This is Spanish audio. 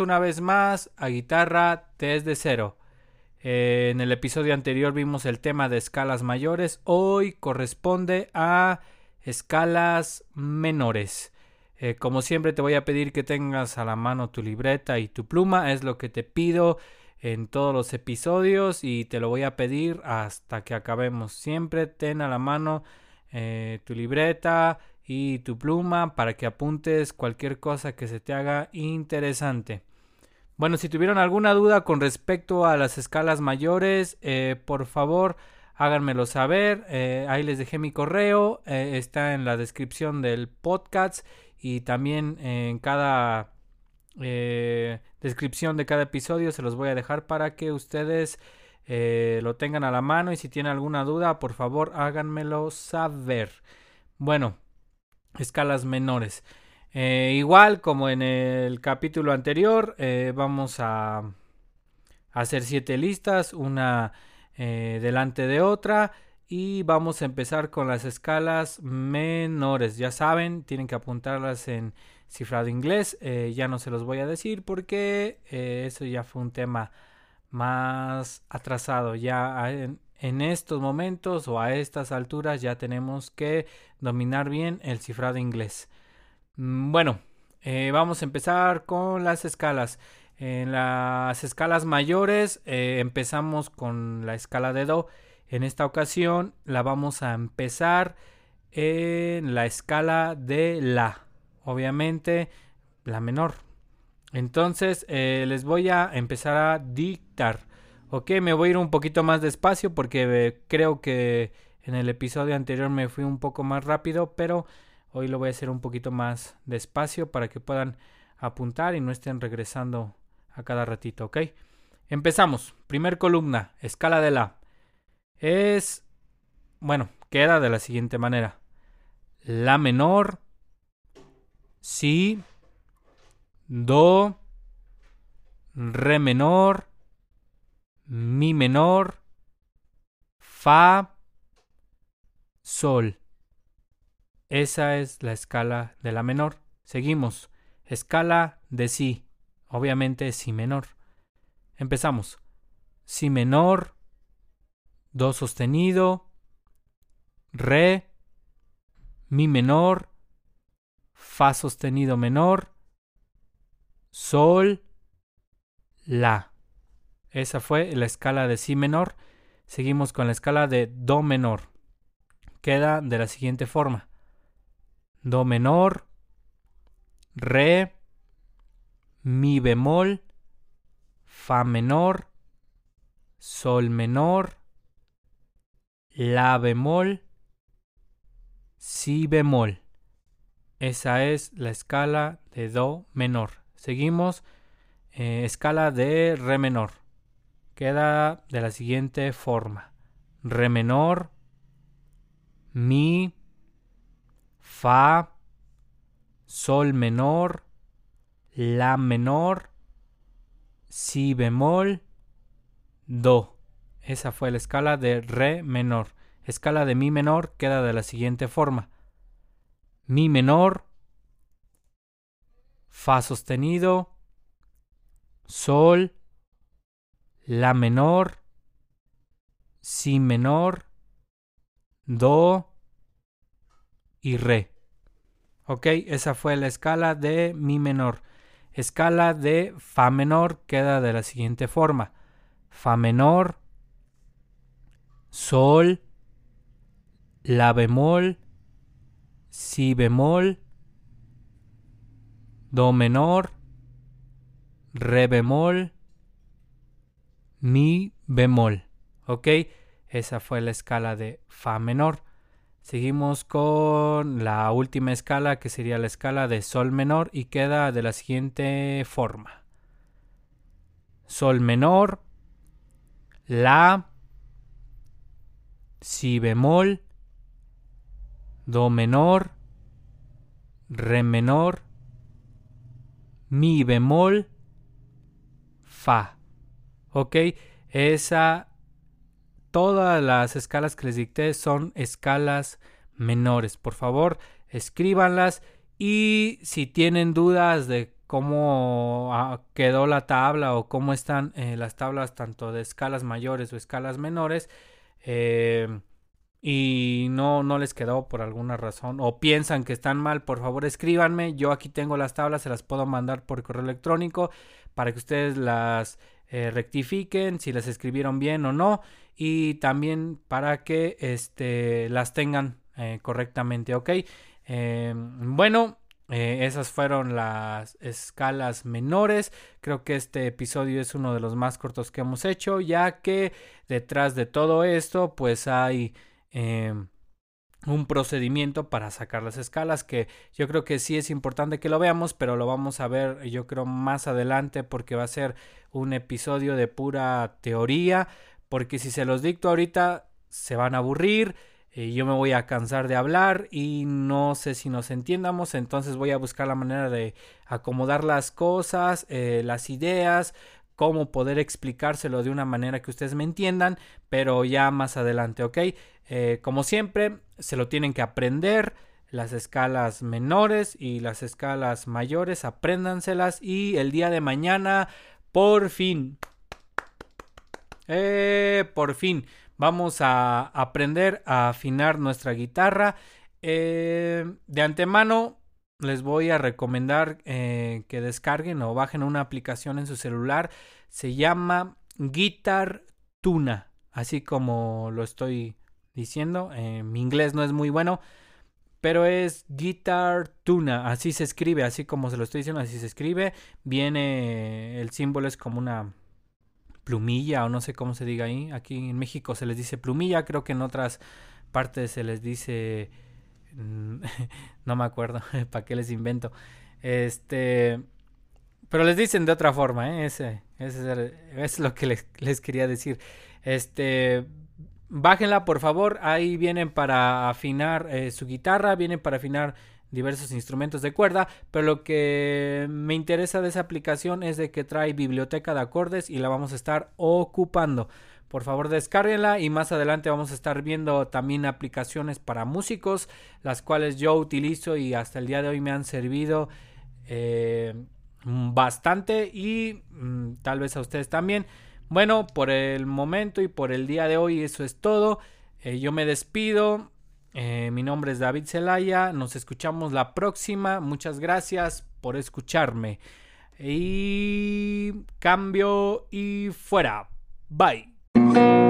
Una vez más a Guitarra desde cero. Eh, en el episodio anterior vimos el tema de escalas mayores. Hoy corresponde a escalas menores. Eh, como siempre te voy a pedir que tengas a la mano tu libreta y tu pluma. Es lo que te pido en todos los episodios y te lo voy a pedir hasta que acabemos. Siempre ten a la mano eh, tu libreta y tu pluma para que apuntes cualquier cosa que se te haga interesante. Bueno, si tuvieron alguna duda con respecto a las escalas mayores, eh, por favor háganmelo saber. Eh, ahí les dejé mi correo, eh, está en la descripción del podcast y también en cada descripción de cada episodio se los voy a dejar para que ustedes lo tengan a la mano y si tienen alguna duda, por favor háganmelo saber. Bueno, escalas menores. Eh, igual como en el capítulo anterior, eh, vamos a hacer siete listas, una eh, delante de otra. Y vamos a empezar con las escalas menores. Ya saben, tienen que apuntarlas en cifrado inglés. ya no se los voy a decir porque eso ya fue un tema más atrasado. Ya en, en estos momentos o a estas alturas ya tenemos que dominar bien el cifrado inglés. Mm, bueno, eh, vamos a empezar con las escalas. En las escalas mayores eh, empezamos con la escala de Do. En esta ocasión la vamos a empezar en la escala de La. Obviamente la menor. Entonces eh, les voy a empezar a dictar. Ok, me voy a ir un poquito más despacio porque creo que en el episodio anterior me fui un poco más rápido, pero hoy lo voy a hacer un poquito más despacio para que puedan apuntar y no estén regresando a cada ratito, ¿ok? Empezamos. Primer columna, escala de la. Es, bueno, queda de la siguiente manera. La menor, si, do, re menor, mi menor, fa, sol. Esa es la escala de la menor. Seguimos. Escala de si. Obviamente si menor. Empezamos. Si menor, do sostenido, re, mi menor, fa sostenido menor, sol, la. Esa fue la escala de Si menor. Seguimos con la escala de Do menor. Queda de la siguiente forma. Do menor, Re, Mi bemol, Fa menor, Sol menor, La bemol, Si bemol. Esa es la escala de Do menor. Seguimos eh, escala de Re menor queda de la siguiente forma. Re menor, mi, fa, sol menor, la menor, si bemol, do. Esa fue la escala de re menor. Escala de mi menor queda de la siguiente forma. Mi menor, fa sostenido, sol, la menor, si menor, do y re. Ok, esa fue la escala de mi menor. Escala de fa menor queda de la siguiente forma. Fa menor, sol, la bemol, si bemol, do menor, re bemol, mi bemol. ¿Ok? Esa fue la escala de Fa menor. Seguimos con la última escala que sería la escala de Sol menor y queda de la siguiente forma. Sol menor, La, Si bemol, Do menor, Re menor, Mi bemol, Fa. ¿ok? Esa, todas las escalas que les dicté son escalas menores. Por favor, escríbanlas y si tienen dudas de cómo ah, quedó la tabla o cómo están eh, las tablas tanto de escalas mayores o escalas menores eh, y no, no les quedó por alguna razón o piensan que están mal, por favor escríbanme. Yo aquí tengo las tablas, se las puedo mandar por correo electrónico para que ustedes las eh, rectifiquen si las escribieron bien o no y también para que este, las tengan correctamente, ¿ok? bueno, eh, esas fueron las escalas menores. Creo que este episodio es uno de los más cortos que hemos hecho, ya que detrás de todo esto, pues hay em, un procedimiento para sacar las escalas que yo creo que sí es importante que lo veamos, pero lo vamos a ver yo creo más adelante porque va a ser un episodio de pura teoría, porque si se los dicto ahorita se van a aburrir eh, yo me voy a cansar de hablar y no sé si nos entiendamos, entonces voy a buscar la manera de acomodar las cosas, eh, las ideas, cómo poder explicárselo de una manera que ustedes me entiendan, pero ya más adelante, ¿ok? Eh, como siempre, se lo tienen que aprender. Las escalas menores y las escalas mayores, apréndanselas y el día de mañana, por fin, por fin, Vamos a aprender a afinar nuestra guitarra. Eh, de antemano les voy a recomendar eh, que descarguen o bajen una aplicación en su celular. Se llama Guitar Tuna, así como lo estoy diciendo. Eh, mi inglés no es muy bueno, pero es Guitar Tuna, así se escribe, así como se lo estoy diciendo, así se escribe. Viene, el símbolo es como una plumilla o no sé cómo se diga ahí. Aquí en México se les dice plumilla, creo que en otras partes se les dice... No me acuerdo, ¿para qué les invento? Este... Pero les dicen de otra forma, ¿eh? Ese, es lo que les, les quería decir. Este, bájenla por favor, ahí vienen para afinar eh, su guitarra, vienen para afinar diversos instrumentos de cuerda, pero lo que me interesa de esa aplicación es de que trae biblioteca de acordes y la vamos a estar ocupando. Por favor, descárguenla y más adelante vamos a estar viendo también aplicaciones para músicos, las cuales yo utilizo y hasta el día de hoy me han servido eh, bastante y mm, tal vez a ustedes también. Bueno, por el momento y por el día de hoy eso es todo. Eh, yo me despido. Eh, mi nombre es David Zelaya. Nos escuchamos la próxima. Muchas gracias por escucharme. Y cambio y fuera. Bye. Thank you.